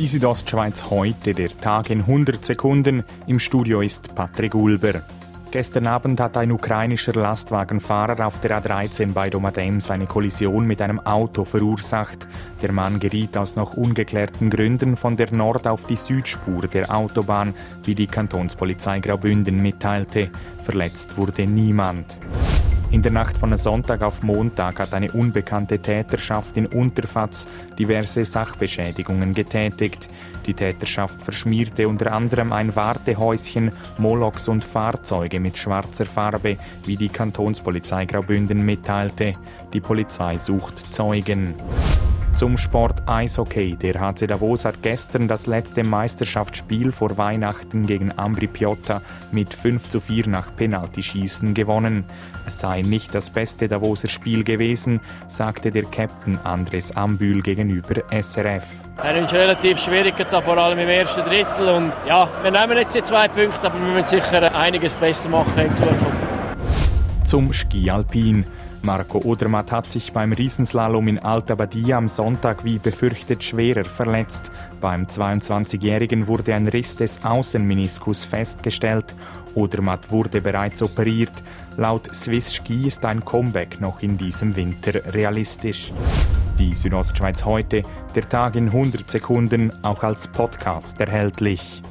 Die Südostschweiz heute, der Tag in 100 Sekunden. Im Studio ist Patrick Ulber. Gestern Abend hat ein ukrainischer Lastwagenfahrer auf der A13 bei Domadems eine Kollision mit einem Auto verursacht. Der Mann geriet aus noch ungeklärten Gründen von der Nord- auf die Südspur der Autobahn, wie die Kantonspolizei Graubünden mitteilte. Verletzt wurde niemand. In der Nacht von Sonntag auf Montag hat eine unbekannte Täterschaft in Unterfatz diverse Sachbeschädigungen getätigt. Die Täterschaft verschmierte unter anderem ein Wartehäuschen, Molochs und Fahrzeuge mit schwarzer Farbe, wie die Kantonspolizei Graubünden mitteilte. Die Polizei sucht Zeugen. Zum Sport Eishockey. Der HC Davos hat gestern das letzte Meisterschaftsspiel vor Weihnachten gegen Ambri Piotta mit 5 zu 4 nach Penaltyschießen gewonnen. Es sei nicht das beste Davoser Spiel gewesen, sagte der Captain Andres Ambühl gegenüber SRF. Er ist relativ schwierig, vor allem im ersten Drittel. Und ja, wir nehmen jetzt die zwei Punkte, aber wir müssen sicher einiges besser machen in Zukunft. Zum Ski Alpin. Marco Odermatt hat sich beim Riesenslalom in Alta Badia am Sonntag wie befürchtet schwerer verletzt. Beim 22-Jährigen wurde ein Riss des Außenmeniskus festgestellt. Odermatt wurde bereits operiert. Laut Swiss Ski ist ein Comeback noch in diesem Winter realistisch. Die Südostschweiz heute, der Tag in 100 Sekunden, auch als Podcast erhältlich.